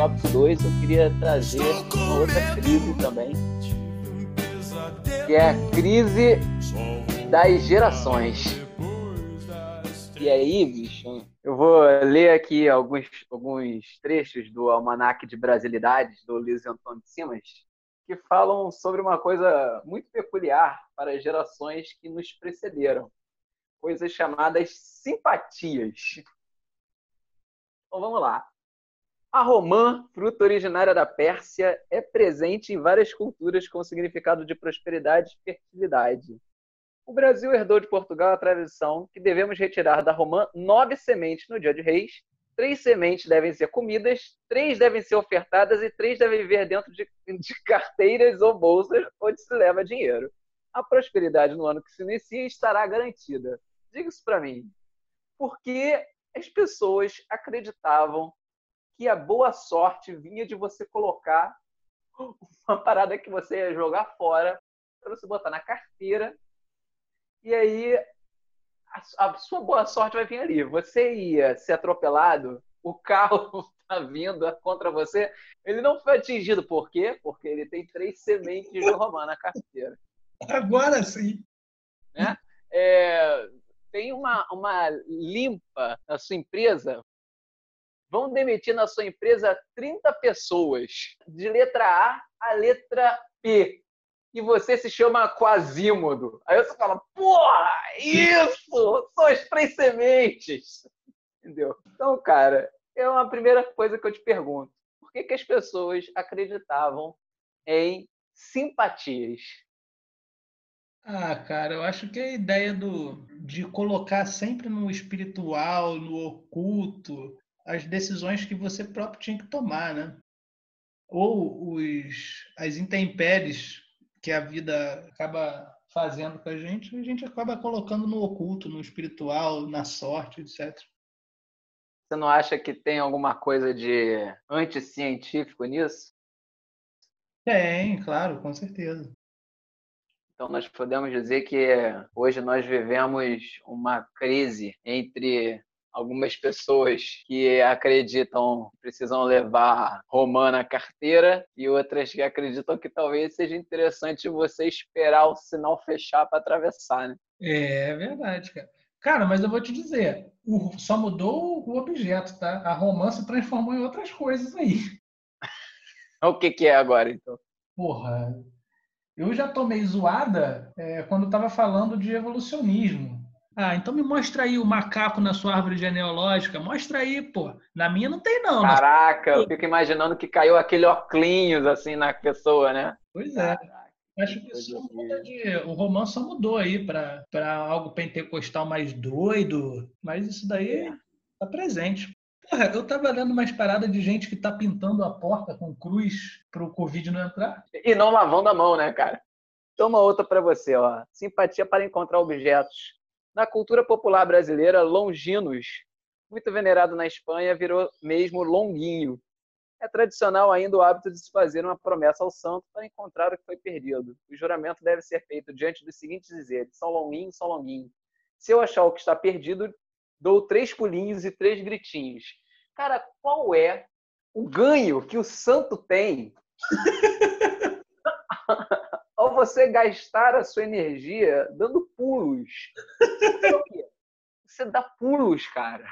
top 2, eu queria trazer uma outra crise também, que é a crise das gerações. E aí, bicho, eu vou ler aqui alguns, alguns trechos do Almanac de Brasilidades, do Luiz Antônio de Simas, que falam sobre uma coisa muito peculiar para as gerações que nos precederam. Coisas chamadas simpatias. Então vamos lá. A romã, fruta originária da Pérsia, é presente em várias culturas com significado de prosperidade e fertilidade. O Brasil herdou de Portugal a tradição que devemos retirar da romã nove sementes no dia de reis, três sementes devem ser comidas, três devem ser ofertadas e três devem viver dentro de, de carteiras ou bolsas onde se leva dinheiro. A prosperidade no ano que se inicia estará garantida. Diga isso para mim. Porque as pessoas acreditavam que a boa sorte vinha de você colocar uma parada que você ia jogar fora para você botar na carteira e aí a, a, sua boa sorte vai vir ali. Você ia ser atropelado, o carro está vindo contra você, ele não foi atingido. Por quê? Porque ele tem três sementes de romã na carteira. Agora sim. Né? É, tem uma, uma limpa na sua empresa, vão demitir na sua empresa 30 pessoas, de letra A a letra P. E você se chama Quasímodo. Aí você fala, porra, isso! São as três sementes! Entendeu? Então, cara, é uma primeira coisa que eu te pergunto. Por que, que as pessoas acreditavam em simpatias? Ah, cara, eu acho que a ideia do, de colocar sempre no espiritual, no oculto, as decisões que você próprio tinha que tomar, né? Ou os, as intempéries que a vida acaba fazendo com a gente, a gente acaba colocando no oculto, no espiritual, na sorte, etc. Você não acha que tem alguma coisa de anticientífico nisso? Tem, claro, com certeza. Então, nós podemos dizer que hoje nós vivemos uma crise entre algumas pessoas que acreditam que precisam levar romã na carteira e outras que acreditam que talvez seja interessante você esperar o sinal fechar para atravessar, né? É verdade, cara. Cara, mas eu vou te dizer, o, só mudou o objeto, tá? A romã se transformou em outras coisas aí. o que, que é agora, então? Porra, eu já tomei zoada é, quando estava falando de evolucionismo. Ah, então me mostra aí o macaco na sua árvore genealógica. Mostra aí, pô. Na minha não tem, não. Caraca, eu fico imaginando que caiu aquele óculos assim na pessoa, né? Pois é. Caraca, Acho que isso muda de. O romance só mudou aí para algo pentecostal mais doido. Mas isso daí é. tá presente. Porra, eu tava lendo umas paradas de gente que tá pintando a porta com cruz pro Covid não entrar. E não lavando a mão, né, cara? Toma outra para você, ó. Simpatia para encontrar objetos na cultura popular brasileira, Longinos, muito venerado na Espanha, virou mesmo Longuinho. É tradicional ainda o hábito de se fazer uma promessa ao santo para encontrar o que foi perdido. O juramento deve ser feito diante dos seguintes dizeres: São Longuinho, São Longuinho. Se eu achar o que está perdido, dou três pulinhos e três gritinhos. Cara, qual é o ganho que o santo tem você gastar a sua energia dando pulos. Você dá pulos, cara.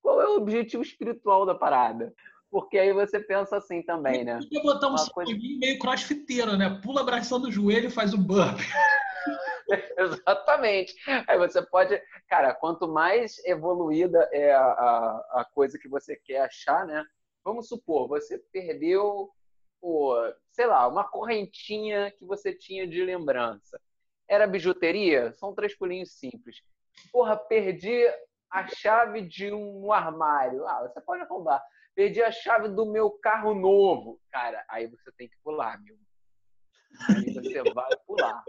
Qual é o objetivo espiritual da parada? Porque aí você pensa assim também, né? Podia botar um coisa... meio crossfiteiro, né? Pula abraçando o joelho e faz um burp. Exatamente. Aí você pode, cara, quanto mais evoluída é a, a, a, coisa que você quer achar, né? Vamos supor, você perdeu pô, sei lá, uma correntinha que você tinha de lembrança. Era bijuteria? São três pulinhos simples. Porra, perdi a chave de um armário. Ah, você pode roubar. Perdi a chave do meu carro novo. Cara, aí você tem que pular, meu. Aí você vai pular.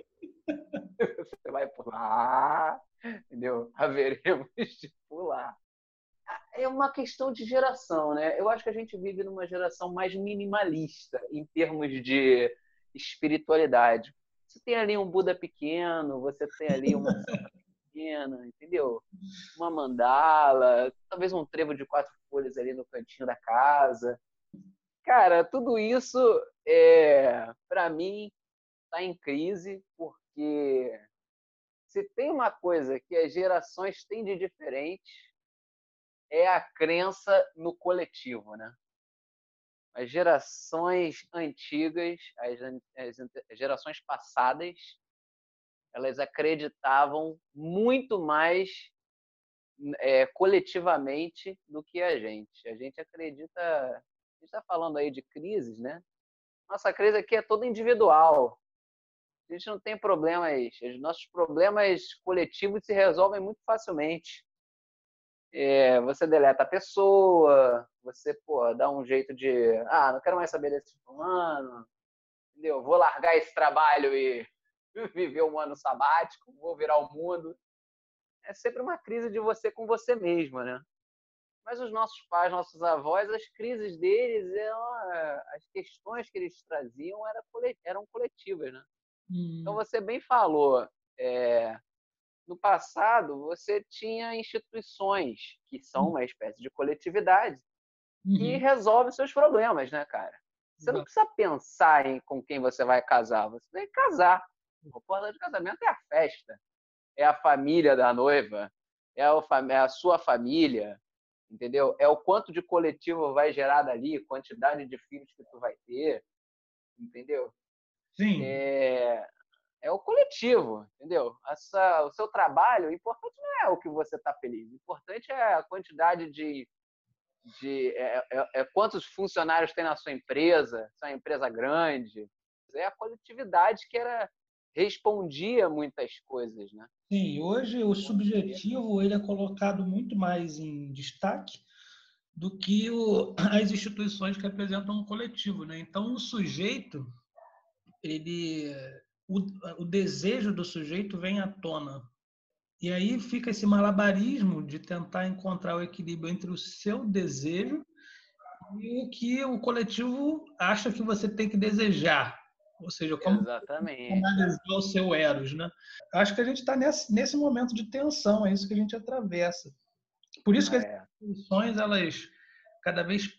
Você vai pular, entendeu? Haveremos de pular é uma questão de geração, né? Eu acho que a gente vive numa geração mais minimalista em termos de espiritualidade. Você tem ali um Buda pequeno, você tem ali uma pequena, entendeu? Uma mandala, talvez um trevo de quatro folhas ali no cantinho da casa. Cara, tudo isso, é, para mim, está em crise, porque se tem uma coisa que as gerações têm de diferente, é a crença no coletivo, né? As gerações antigas, as, as gerações passadas, elas acreditavam muito mais é, coletivamente do que a gente. A gente acredita, a gente está falando aí de crises, né? Nossa crise aqui é toda individual. A gente não tem problemas, os nossos problemas coletivos se resolvem muito facilmente. É, você deleta a pessoa, você pô, dá um jeito de, ah, não quero mais saber desse fulano, entendeu? Vou largar esse trabalho e viver um ano sabático, vou virar o mundo. É sempre uma crise de você com você mesma, né? Mas os nossos pais, nossos avós, as crises deles, eram, as questões que eles traziam eram coletivas, né? Hum. Então você bem falou, é, no passado você tinha instituições que são hum. uma espécie de coletividade uhum. que resolve seus problemas, né, cara? Você não precisa pensar em com quem você vai casar, você tem que casar. O porta de casamento é a festa, é a família da noiva, é, é a sua família, entendeu? É o quanto de coletivo vai gerar dali, quantidade de filhos que tu vai ter, entendeu? Sim. É, é o coletivo, entendeu? Essa, o seu trabalho, o importante não é o que você está feliz, o importante é a quantidade de. de é, é, é, quantos funcionários tem na sua empresa, se é uma empresa grande. É a coletividade que era respondia muitas coisas, né? Sim, hoje o subjetivo ele é colocado muito mais em destaque do que o, as instituições que representam um coletivo, né? Então o sujeito ele o, o desejo do sujeito vem à tona. E aí fica esse malabarismo de tentar encontrar o equilíbrio entre o seu desejo e o que o coletivo acha que você tem que desejar. Ou seja, como analisar o seu eros, né? Acho que a gente está nesse, nesse momento de tensão, é isso que a gente atravessa. Por isso que é. as instituições, elas cada vez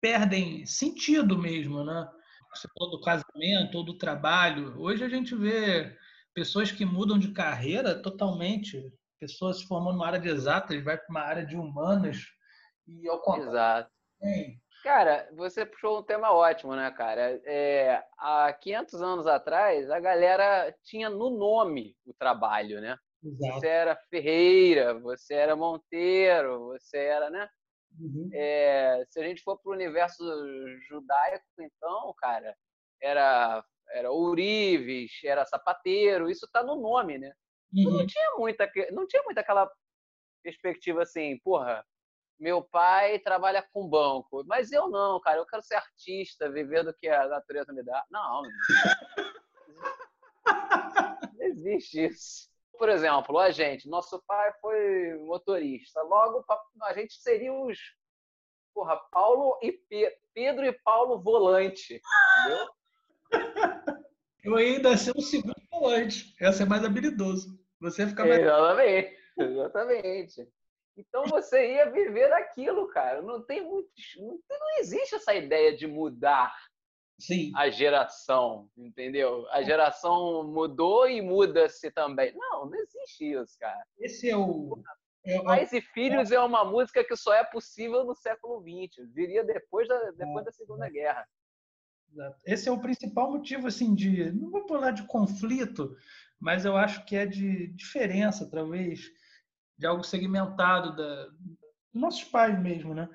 perdem sentido mesmo, né? Você falou do casamento ou do trabalho. Hoje a gente vê pessoas que mudam de carreira totalmente, pessoas se formando numa área de exatas, vai para uma área de humanas e ao contrário. Exato. Cara, você puxou um tema ótimo, né, cara? É, há 500 anos atrás, a galera tinha no nome o trabalho, né? Exato. Você era Ferreira, você era Monteiro, você era, né? Uhum. É, se a gente for para o universo judaico, então, cara, era, era ourives, era sapateiro, isso está no nome, né? Então, uhum. Não, tinha muita, não tinha muita aquela perspectiva assim, porra, meu pai trabalha com banco, mas eu não, cara, eu quero ser artista, viver do que a natureza me dá. Não, não existe isso por exemplo, a gente, nosso pai foi motorista, logo a gente seria os porra, Paulo e Pe Pedro e Paulo volante, entendeu? Eu ainda ser o segundo volante, ia ser mais habilidoso. Você ia ficar mais. Exatamente, exatamente. Então você ia viver aquilo, cara. Não tem muito. Não existe essa ideia de mudar Sim. a geração, entendeu? A geração mudou e muda-se também. Não, não existe isso, cara. Esse é o. É, Pais e Filhos é uma música que só é possível no século XX. Viria depois da, depois da Segunda Guerra. Esse é o principal motivo, assim, de. Não vou falar de conflito, mas eu acho que é de diferença, talvez, de algo segmentado da, nossos pais mesmo, né?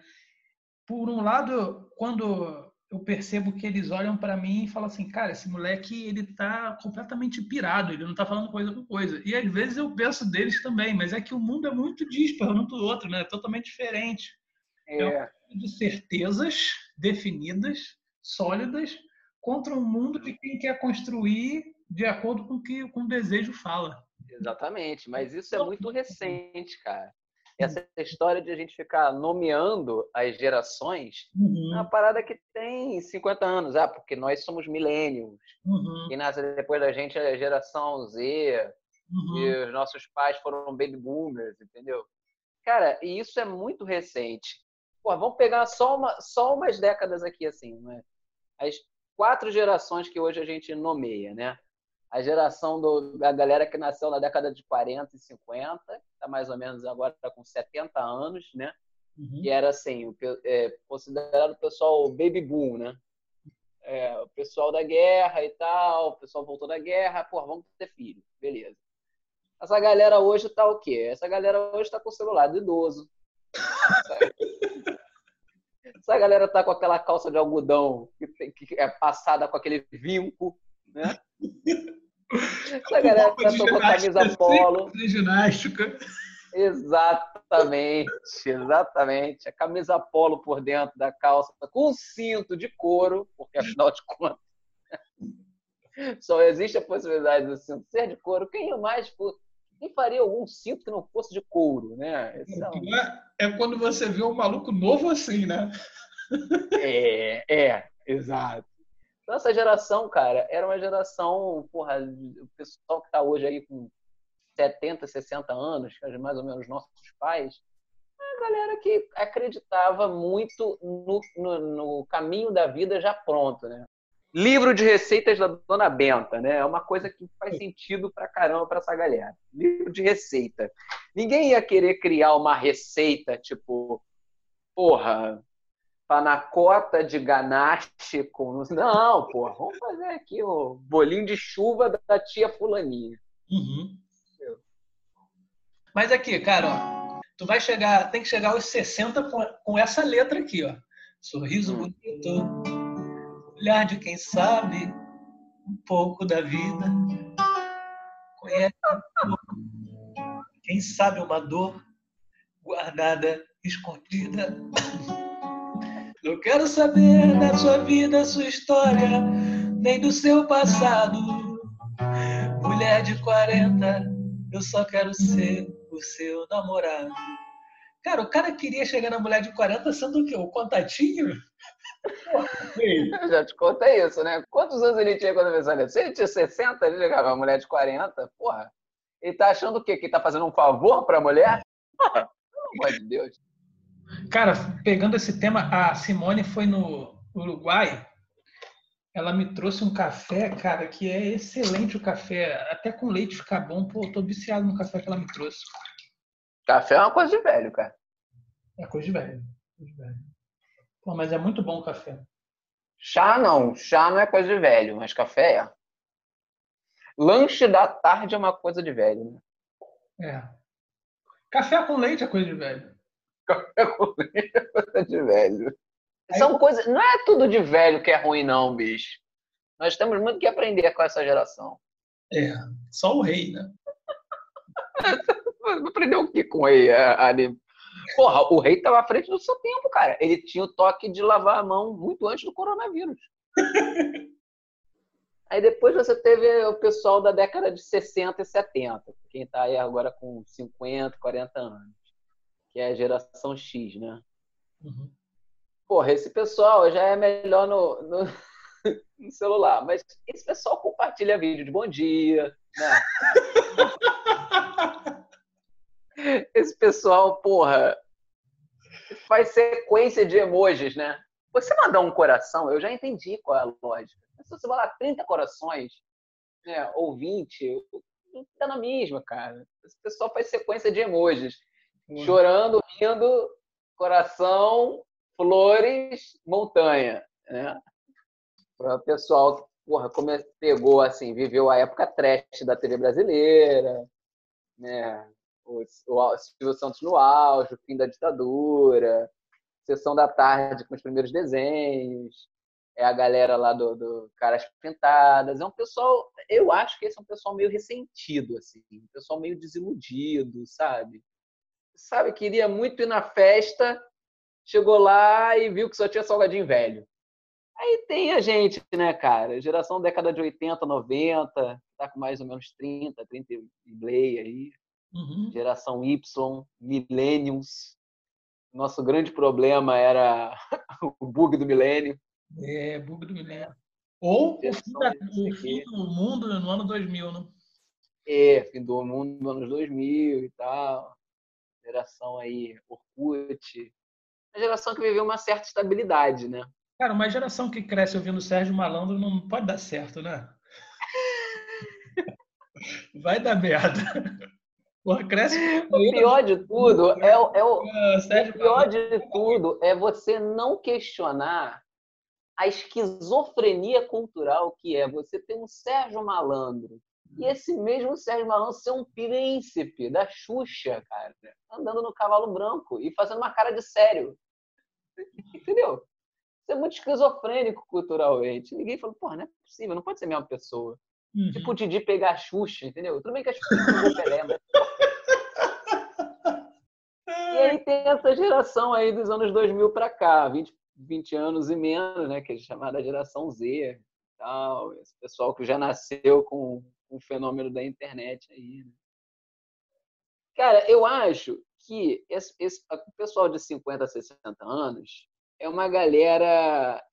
Por um lado, quando eu percebo que eles olham para mim e falam assim, cara, esse moleque ele tá completamente pirado, ele não tá falando coisa com coisa. E às vezes eu penso deles também, mas é que o mundo é muito disparo um do outro, né? É totalmente diferente. É, é um de certezas definidas, sólidas, contra um mundo de quem quer construir de acordo com o que com o desejo fala. Exatamente, mas isso é muito recente, cara essa história de a gente ficar nomeando as gerações uhum. é uma parada que tem 50 anos. Ah, porque nós somos milênios. Uhum. Quem nasce depois da gente é a geração Z. uhum. e os nossos pais foram baby boomers, entendeu? Cara, e isso é muito recente. Pô, vamos pegar só, uma, só umas décadas aqui, assim, né? As quatro gerações que hoje a gente nomeia, né? A geração do, da galera que nasceu na década de 40 e 50, está mais ou menos agora com 70 anos, né? Uhum. E era assim, o, é, considerado o pessoal baby boom, né? É, o pessoal da guerra e tal, o pessoal voltou da guerra, pô, vamos ter filho, beleza. Essa galera hoje tá o quê? Essa galera hoje tá com o celular do idoso. Essa galera tá com aquela calça de algodão que, que é passada com aquele vinco, né? Essa galera tá com camisa polo. De ginástica. Exatamente, exatamente. A camisa polo por dentro da calça, com um cinto de couro, porque afinal de contas só existe a possibilidade do cinto ser de couro. Quem mais quem faria algum cinto que não fosse de couro, né? É, é quando você vê um maluco novo assim, né? É, é, exato. Então, essa geração, cara, era uma geração, porra, o pessoal que está hoje aí com 70, 60 anos, é mais ou menos nossos pais, a galera que acreditava muito no, no, no, caminho da vida já pronto, né? Livro de receitas da Dona Benta, né? É uma coisa que faz sentido pra caramba pra essa galera. Livro de receita. Ninguém ia querer criar uma receita tipo, porra, panacota de ganache com. Não, porra, vamos fazer aqui o bolinho de chuva da tia Fulaninha. Uhum. Mas aqui, cara, ó, tu vai chegar, tem que chegar aos 60 com, com essa letra aqui, ó. Sorriso hum. bonito, olhar de quem sabe um pouco da vida. Conhece quem sabe uma dor guardada, escondida. Não quero saber da sua vida, sua história, nem do seu passado. Mulher de 40, eu só quero ser o seu namorado. Cara, o cara queria chegar na mulher de 40 sendo o quê? O contatinho? Eu já te contei isso, né? Quantos anos ele tinha quando fez essa Se ele tinha 60, ele chegava uma mulher de 40, porra. Ele tá achando o quê? Que ele tá fazendo um favor pra mulher? Porra, pelo amor de Deus. Cara, pegando esse tema, a Simone foi no Uruguai ela me trouxe um café, cara, que é excelente o café. Até com leite ficar bom. Pô, eu tô viciado no café que ela me trouxe. Café é uma coisa de velho, cara. É coisa de velho. Coisa de velho. Pô, mas é muito bom o café. Chá não. Chá não é coisa de velho, mas café é. Lanche da tarde é uma coisa de velho, né? É. Café com leite é coisa de velho. Café com leite é de velho. São coisas. Não é tudo de velho que é ruim, não, bicho. Nós temos muito que aprender com essa geração. É, só o rei, né? Aprendeu o que com o rei? Ali? Porra, o rei estava à frente do seu tempo, cara. Ele tinha o toque de lavar a mão muito antes do coronavírus. Aí depois você teve o pessoal da década de 60 e 70, quem está aí agora com 50, 40 anos, que é a geração X, né? Uhum porra, esse pessoal já é melhor no, no, no, celular, mas esse pessoal compartilha vídeo de bom dia, né? esse pessoal, porra, faz sequência de emojis, né? Você mandar um coração, eu já entendi qual é a lógica. Mas se você mandar 30 corações, né, ou 20, tá na mesma, cara. Esse pessoal faz sequência de emojis. Chorando, rindo, coração, flores, montanha, né? Para o pessoal que porra, como pegou assim, viveu a época trash da TV brasileira, né? O, o Silvio Santos no auge, o fim da ditadura, sessão da tarde com os primeiros desenhos, é a galera lá do, do Caras Pintadas. É um pessoal, eu acho que esse é um pessoal meio ressentido, assim, um pessoal meio desiludido, sabe? Sabe, queria muito ir na festa chegou lá e viu que só tinha salgadinho velho. Aí tem a gente, né, cara? Geração década de 80, 90, tá com mais ou menos 30, 30 e play aí. Uhum. Geração Y, Millenniums. Nosso grande problema era o bug do milênio. É, bug do milênio. Ou o fim, da, o fim, do mundo no ano 2000, né? É, fim do mundo dos anos 2000 e tal. Geração aí, Orkut. Uma geração que viveu uma certa estabilidade, né? Cara, uma geração que cresce ouvindo Sérgio Malandro não pode dar certo, né? Vai dar merda. Porra, cresce. O pior de tudo é, o, é o, ah, o pior de tudo é você não questionar a esquizofrenia cultural que é você ter um Sérgio Malandro e esse mesmo Sérgio Malandro ser um príncipe da Xuxa, cara, andando no cavalo branco e fazendo uma cara de sério. Entendeu? Isso é muito esquizofrênico culturalmente. Ninguém falou, porra, não é possível, não pode ser a mesma pessoa. Uhum. Tipo o Didi pegar a Xuxa, entendeu? Tudo bem que a Xuxa pegou Pelé, mas... E aí tem essa geração aí dos anos 2000 para cá, 20, 20 anos e menos, né? Que é chamada geração Z tal. Esse pessoal que já nasceu com, com o fenômeno da internet aí, né? Cara, eu acho que esse, esse, o pessoal de 50, 60 anos é uma galera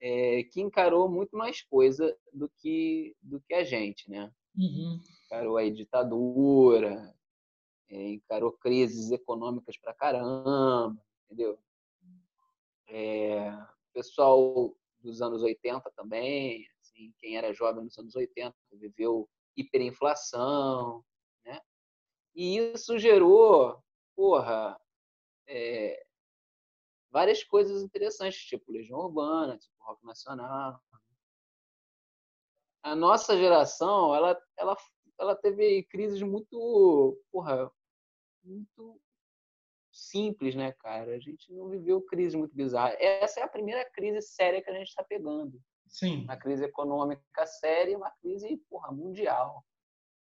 é, que encarou muito mais coisa do que, do que a gente, né? Uhum. Encarou aí ditadura, é, encarou crises econômicas pra caramba, entendeu? É, pessoal dos anos 80 também, quem era jovem nos anos 80 viveu hiperinflação, né? E isso gerou, porra, é, várias coisas interessantes, tipo Legião Urbana, tipo Rock Nacional. A nossa geração, ela, ela, ela teve crises muito, porra, muito simples, né, cara? A gente não viveu crise muito bizarra. Essa é a primeira crise séria que a gente está pegando. Sim. Uma crise econômica séria e uma crise, porra, mundial.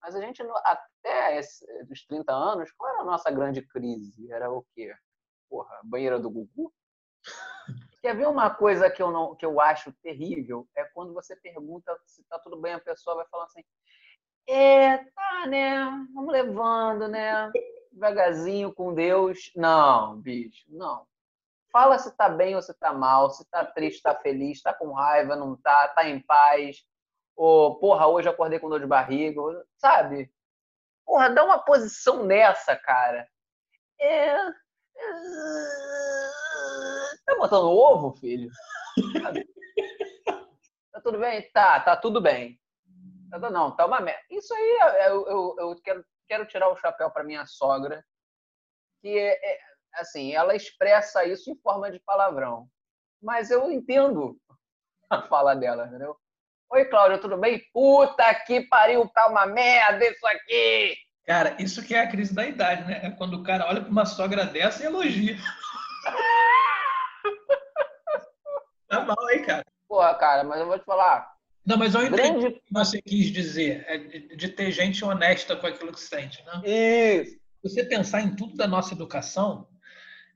Mas a gente, até esse, dos 30 anos, qual era a nossa grande crise? Era o quê? porra, banheira do Gugu. Quer ver uma coisa que eu, não, que eu acho terrível? É quando você pergunta se tá tudo bem, a pessoa vai falar assim: é, tá, né? Vamos levando, né? Devagarzinho com Deus. Não, bicho, não. Fala se tá bem ou se tá mal, se tá triste, tá feliz, tá com raiva, não tá, tá em paz. Ou, porra, hoje acordei com dor de barriga, sabe? Porra, dá uma posição nessa, cara. É, Tá botando ovo, filho? Tá tudo bem? Tá, tá tudo bem. Tá, não, tá uma merda. Isso aí eu, eu, eu quero, quero tirar o chapéu para minha sogra, que é, é, assim, ela expressa isso em forma de palavrão. Mas eu entendo a fala dela, entendeu? Oi, Cláudia, tudo bem? Puta que pariu, tá uma merda isso aqui! Cara, isso que é a crise da idade, né? É quando o cara olha para uma sogra dessa e elogia. tá mal aí, cara. Porra, cara, mas eu vou te falar. Não, mas eu entendi Grande... o que você quis dizer. É de, de, ter gente honesta com aquilo que sente, né? Isso. Você pensar em tudo da nossa educação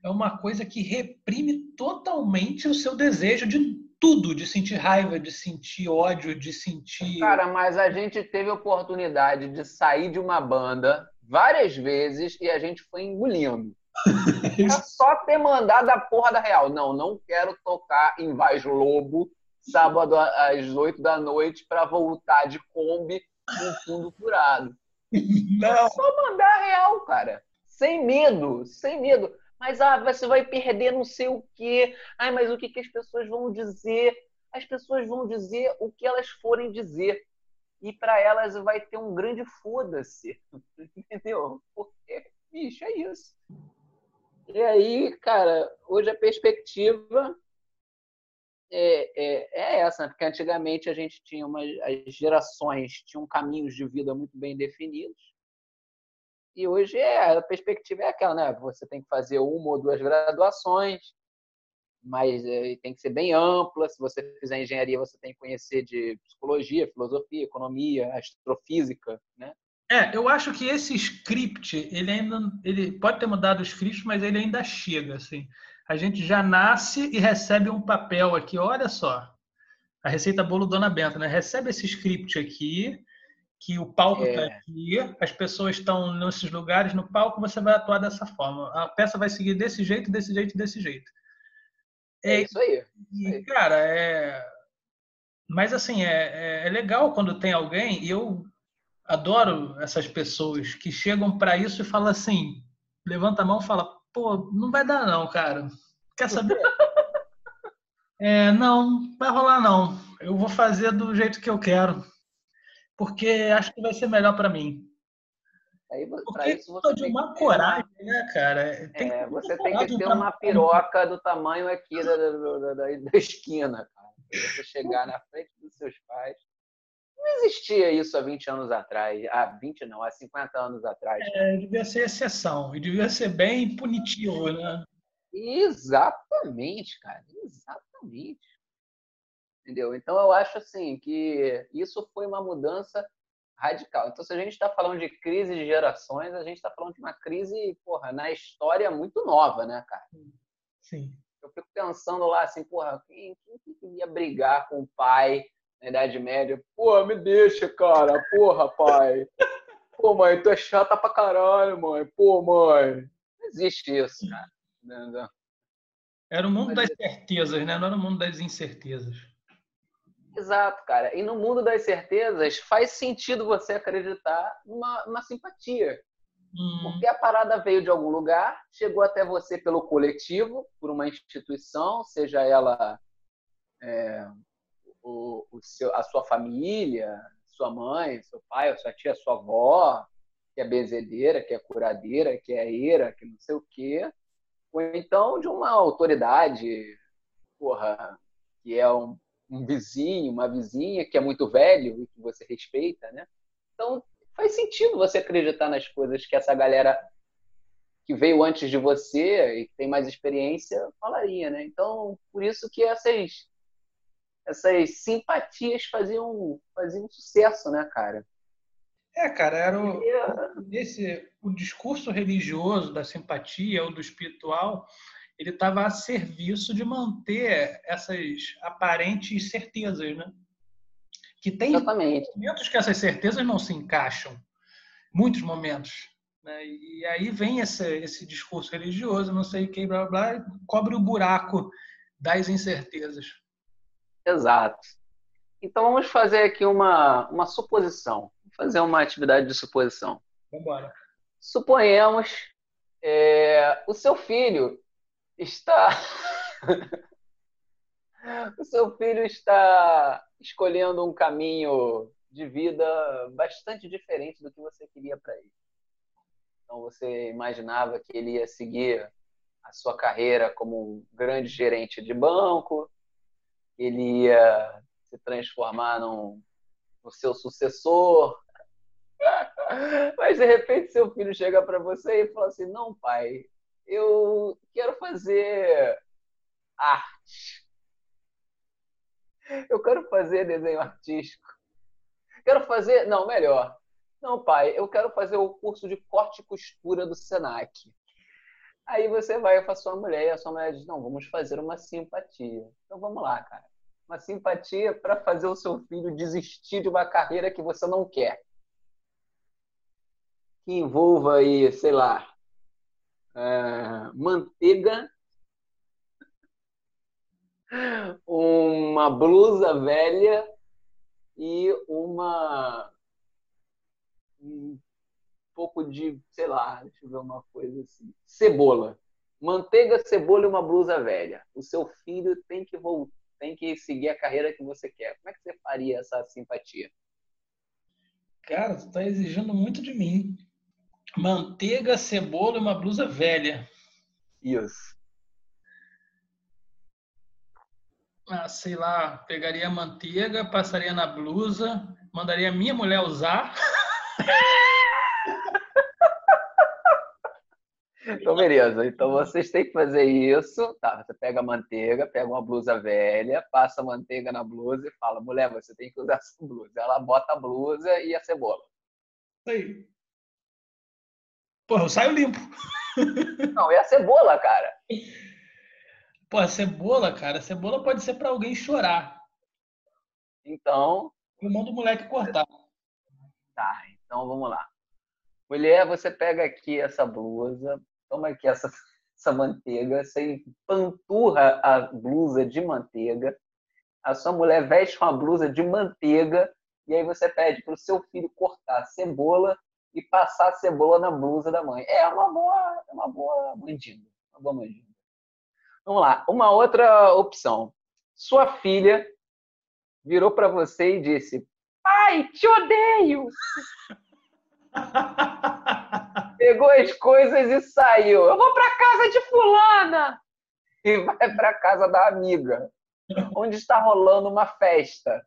é uma coisa que reprime totalmente o seu desejo de tudo, de sentir raiva, de sentir ódio, de sentir. Cara, mas a gente teve oportunidade de sair de uma banda várias vezes e a gente foi engolindo. É só ter mandado a porra da real. Não, não quero tocar em Vaz Lobo sábado às oito da noite para voltar de Kombi com fundo furado. Não. É só mandar a real, cara. Sem medo, sem medo mas ah, você vai perder não sei o quê. Ai, mas o que, que as pessoas vão dizer? As pessoas vão dizer o que elas forem dizer. E para elas vai ter um grande foda-se. Entendeu? Porque, bicho, é isso. E aí, cara, hoje a perspectiva é, é, é, essa, né? porque antigamente a gente tinha uma, as gerações tinham caminhos de vida muito bem definidos e hoje é, a perspectiva é aquela, né? Você tem que fazer uma ou duas graduações, mas é, tem que ser bem ampla. Se você fizer engenharia, você tem que conhecer de psicologia, filosofia, economia, astrofísica, né? É, eu acho que esse script, ele ainda, ele pode ter mudado o script, mas ele ainda chega, assim. A gente já nasce e recebe um papel aqui, olha só. A receita bolo Dona Benta, né? Recebe esse script aqui, que o palco está é. aqui, as pessoas estão nesses lugares, no palco você vai atuar dessa forma. A peça vai seguir desse jeito, desse jeito, desse jeito. É, é isso aí. E, cara, é. Mas assim, é, é, é legal quando tem alguém, e eu adoro essas pessoas que chegam para isso e falam assim, levanta a mão e fala, pô, não vai dar não, cara. Quer saber? É, não, vai rolar não. Eu vou fazer do jeito que eu quero, porque acho que vai ser melhor para mim. Aí, porque isso você de uma coragem, né, cara? Tem é, você tem que ter uma piroca do tamanho aqui da, da, da, da esquina, cara. Você chegar na frente dos seus pais não existia isso há 20 anos atrás. Há 20 não, há 50 anos atrás. É, devia ser exceção. E devia ser bem punitivo, né? Exatamente, cara. Exatamente. Entendeu? Então eu acho assim que isso foi uma mudança radical. Então, se a gente está falando de crise de gerações, a gente está falando de uma crise, porra, na história muito nova, né, cara? Sim. Eu fico pensando lá assim, porra, quem, quem queria brigar com o pai na Idade Média. Pô, me deixa, cara. Porra, pai. Pô, mãe, tu é chata pra caralho, mãe. Pô, mãe. Não existe isso, cara. Era o mundo das certezas, né? Não era o mundo das incertezas. Exato, cara. E no mundo das certezas, faz sentido você acreditar numa, numa simpatia. Hum. Porque a parada veio de algum lugar, chegou até você pelo coletivo, por uma instituição, seja ela é, o, o seu, a sua família, sua mãe, seu pai, sua tia, sua avó, que é benzedeira, que é curadeira, que é eira, que não sei o quê, ou então de uma autoridade, porra, que é um, um vizinho, uma vizinha que é muito velho e que você respeita, né? Então faz sentido você acreditar nas coisas que essa galera que veio antes de você e que tem mais experiência falaria, né? Então, por isso que essas essas simpatias faziam, faziam sucesso, né, cara? É, cara, era o, esse, o discurso religioso da simpatia ou do espiritual, ele estava a serviço de manter essas aparentes certezas, né? Que tem Exatamente. momentos que essas certezas não se encaixam, muitos momentos. Né? E aí vem esse, esse discurso religioso, não sei o que, blá, blá, blá, cobre o buraco das incertezas. Exato. Então vamos fazer aqui uma, uma suposição. Vamos fazer uma atividade de suposição. Vamos embora. Suponhamos é, o seu filho está. o seu filho está escolhendo um caminho de vida bastante diferente do que você queria para ele. Então você imaginava que ele ia seguir a sua carreira como um grande gerente de banco, ele ia se transformar num, no seu sucessor. Mas de repente seu filho chega para você e fala assim: Não, pai, eu quero fazer arte. Eu quero fazer desenho artístico. Quero fazer. Não, melhor. Não, pai, eu quero fazer o curso de corte e costura do Senac. Aí você vai com a sua mulher e a sua mulher diz: Não, vamos fazer uma simpatia. Então vamos lá, cara uma simpatia para fazer o seu filho desistir de uma carreira que você não quer. Que envolva aí, sei lá, é, manteiga, uma blusa velha e uma um pouco de, sei lá, deixa eu ver uma coisa assim, cebola. Manteiga, cebola e uma blusa velha. O seu filho tem que voltar tem que seguir a carreira que você quer. Como é que você faria essa simpatia? Cara, tu tá exigindo muito de mim. Manteiga, cebola e uma blusa velha. Isso. Ah, sei lá, pegaria a manteiga, passaria na blusa, mandaria minha mulher usar. Então, beleza. Então, vocês têm que fazer isso. Tá, você pega a manteiga, pega uma blusa velha, passa a manteiga na blusa e fala, mulher, você tem que usar essa blusa. Ela bota a blusa e a cebola. Isso aí. Pô, eu saio limpo. Não, e a cebola, cara? Pô, a cebola, cara, a cebola pode ser para alguém chorar. Então. Eu mando o moleque cortar. Tá, então vamos lá. Mulher, você pega aqui essa blusa, toma aqui essa, essa manteiga, você empanturra a blusa de manteiga, a sua mulher veste uma blusa de manteiga e aí você pede para o seu filho cortar cebola e passar a cebola na blusa da mãe. É uma boa, é uma boa mandinga, uma boa mandinga. Vamos lá, uma outra opção. Sua filha virou para você e disse: "Pai, te odeio". Pegou as coisas e saiu. Eu vou para casa de fulana e vai para casa da amiga, onde está rolando uma festa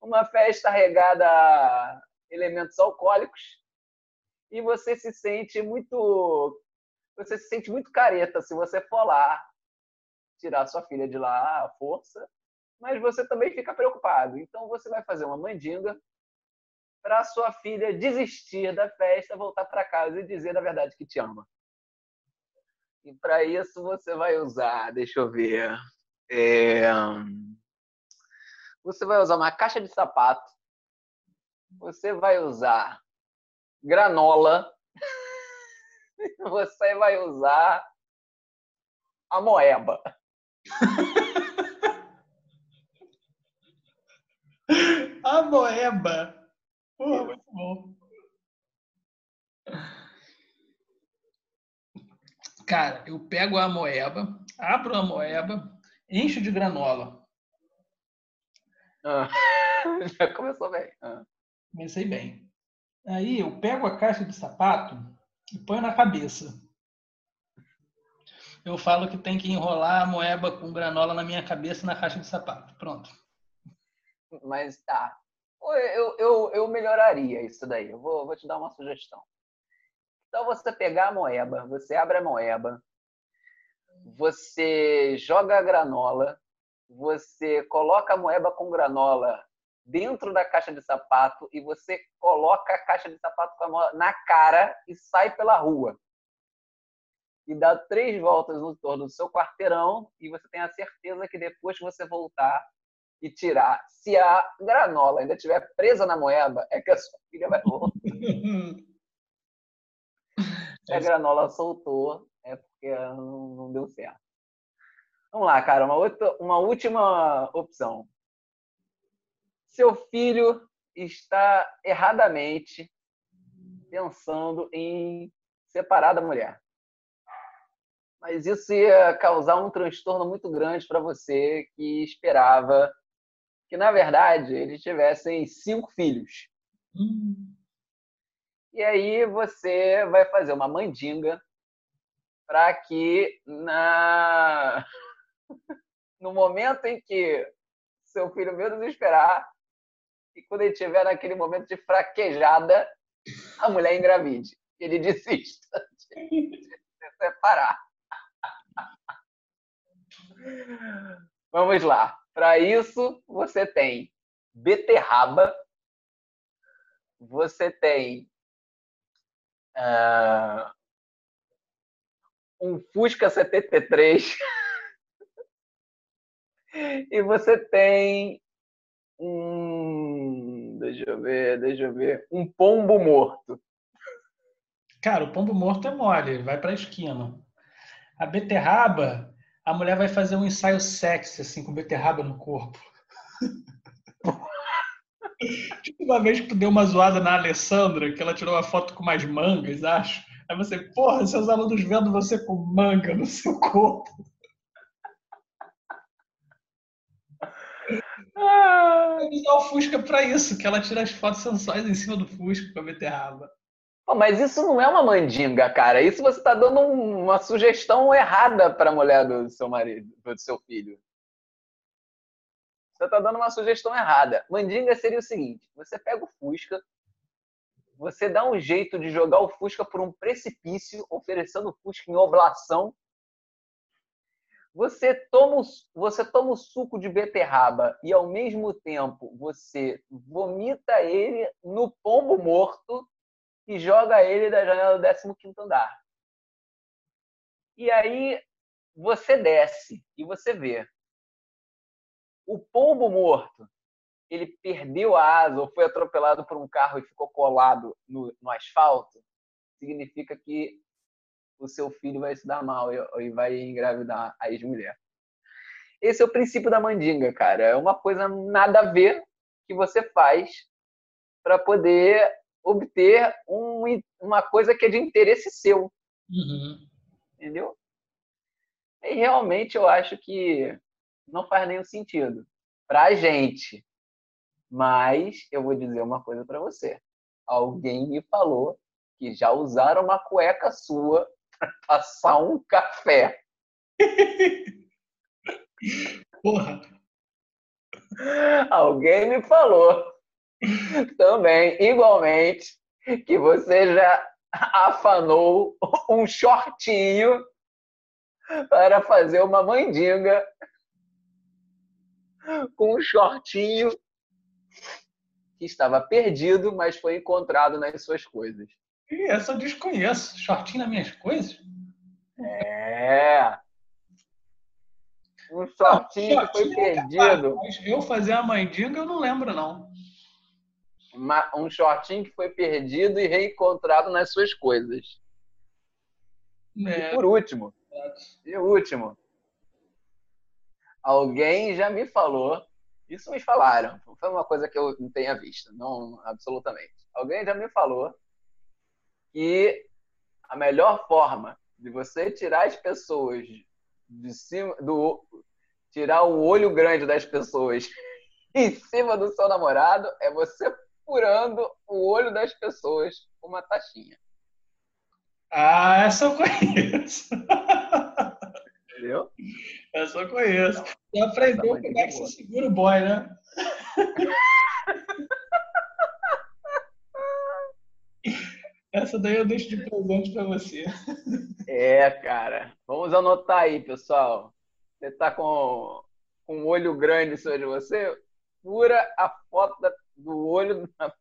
uma festa regada a elementos alcoólicos e você se sente muito você se sente muito careta se você for lá tirar sua filha de lá à força, mas você também fica preocupado. Então você vai fazer uma mandinga para sua filha desistir da festa, voltar para casa e dizer a verdade que te ama. E para isso você vai usar, deixa eu ver, é você vai usar uma caixa de sapato, você vai usar granola, você vai usar a moeba. a moeba. Porra, muito bom. Cara, eu pego a moeba, abro a moeba, encho de granola. Ah, já começou bem. Ah. Comecei bem. Aí eu pego a caixa de sapato e ponho na cabeça. Eu falo que tem que enrolar a moeba com granola na minha cabeça na caixa de sapato. Pronto. Mas tá. Eu, eu, eu melhoraria isso daí. Eu vou, vou te dar uma sugestão. Então você pegar a moeba, você abre a moeba, você joga a granola você coloca a moeba com granola dentro da caixa de sapato e você coloca a caixa de sapato com a moeba na cara e sai pela rua. E dá três voltas no torno do seu quarteirão e você tem a certeza que depois que você voltar e tirar, se a granola ainda estiver presa na moeba, é que a sua filha vai voltar. se a granola soltou, é porque não, não deu certo. Vamos lá, cara, uma, outra, uma última opção. Seu filho está erradamente pensando em separar da mulher. Mas isso ia causar um transtorno muito grande para você que esperava que, na verdade, eles tivessem cinco filhos. Hum. E aí você vai fazer uma mandinga para que na no momento em que seu filho menos esperar, e quando ele estiver naquele momento de fraquejada, a mulher engravide. Ele desista de se separar. Vamos lá. Para isso, você tem beterraba, você tem uh, um Fusca 73 e você tem um. Deixa eu ver, deixa eu ver. Um pombo morto. Cara, o pombo morto é mole, vai para a esquina. A beterraba, a mulher vai fazer um ensaio sexy, assim, com beterraba no corpo. tipo uma vez que tu deu uma zoada na Alessandra, que ela tirou uma foto com umas mangas, acho. Aí você, porra, seus alunos vendo você com manga no seu corpo. Ah, usar o Fusca para isso, que ela tira as fotos sensuais em cima do Fusca com a beterraba. Pô, mas isso não é uma mandinga, cara. Isso você está dando uma sugestão errada para a mulher do seu marido, do seu filho. Você está dando uma sugestão errada. Mandinga seria o seguinte: você pega o Fusca, você dá um jeito de jogar o Fusca por um precipício, oferecendo o Fusca em oblação você toma, você toma o suco de beterraba e, ao mesmo tempo, você vomita ele no pombo morto e joga ele da janela do 15 andar. E aí você desce e você vê. O pombo morto, ele perdeu a asa ou foi atropelado por um carro e ficou colado no, no asfalto, significa que o seu filho vai se dar mal e vai engravidar a ex-mulher. Esse é o princípio da mandinga, cara. É uma coisa nada a ver que você faz para poder obter um, uma coisa que é de interesse seu. Uhum. Entendeu? E realmente eu acho que não faz nenhum sentido para a gente. Mas eu vou dizer uma coisa para você. Alguém me falou que já usaram uma cueca sua passar um café. Porra. Alguém me falou também, igualmente, que você já afanou um shortinho para fazer uma mandinga com um shortinho que estava perdido, mas foi encontrado nas suas coisas. Ih, essa eu desconheço. Shortinho nas minhas coisas? É. Um shortinho, que foi é perdido. Mas eu fazer a mandinga eu não lembro, não. Uma, um shortinho que foi perdido e reencontrado nas suas coisas. É. E por último, e último, alguém já me falou, isso me falaram, foi uma coisa que eu não tenha visto, não absolutamente. Alguém já me falou que a melhor forma de você tirar as pessoas de cima do tirar o olho grande das pessoas em cima do seu namorado é você furando o olho das pessoas com uma taxinha. Ah, essa eu conheço. Entendeu? Essa eu conheço. Já aprendeu como é que se segura o boy, né? Essa daí eu deixo de presente para você. É, cara. Vamos anotar aí, pessoal. Você tá com, com um olho grande sobre você? Fura a foto da, do olho. Na,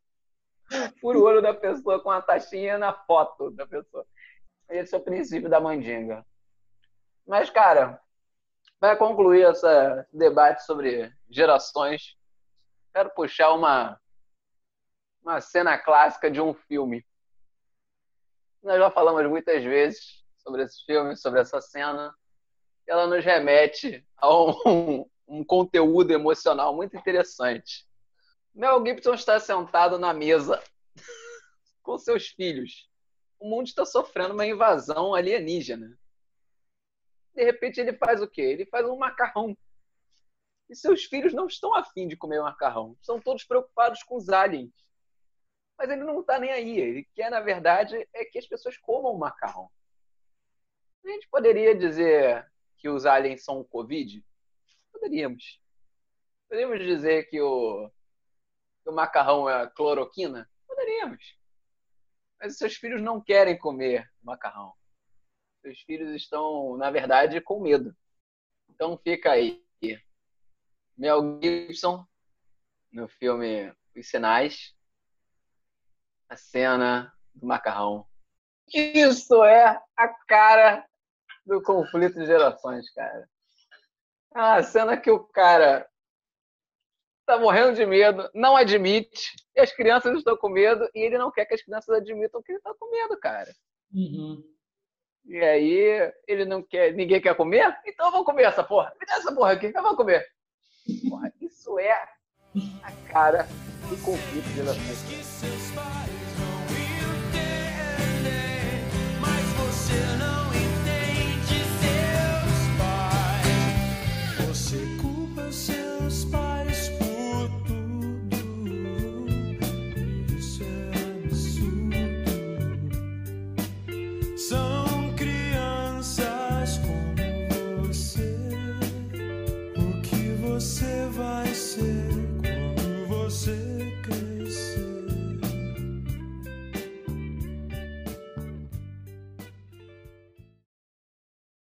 fura o olho da pessoa com a taxinha na foto da pessoa. Esse é o princípio da mandinga. Mas, cara, para concluir esse debate sobre gerações, quero puxar uma, uma cena clássica de um filme. Nós já falamos muitas vezes sobre esse filme, sobre essa cena. Ela nos remete a um, um conteúdo emocional muito interessante. Mel Gibson está sentado na mesa com seus filhos o mundo está sofrendo uma invasão alienígena. De repente ele faz o quê? Ele faz um macarrão. E seus filhos não estão afim de comer macarrão. Estão todos preocupados com os aliens. Mas ele não está nem aí. Ele quer, na verdade, é que as pessoas comam macarrão. A gente poderia dizer que os aliens são o Covid? Poderíamos. Poderíamos dizer que o, que o macarrão é cloroquina? Poderíamos. Mas seus filhos não querem comer macarrão. Seus filhos estão, na verdade, com medo. Então fica aí. Mel Gibson, no filme Os Sinais, a cena do macarrão. Isso é a cara do conflito de gerações, cara. A cena que o cara está morrendo de medo, não admite, e as crianças estão com medo, e ele não quer que as crianças admitam que ele está com medo, cara. Uhum. E aí, ele não quer, ninguém quer comer? Então eu vou comer essa porra. Me dá essa porra aqui, eu vou comer. Porra, isso é a cara do conflito de gerações. Você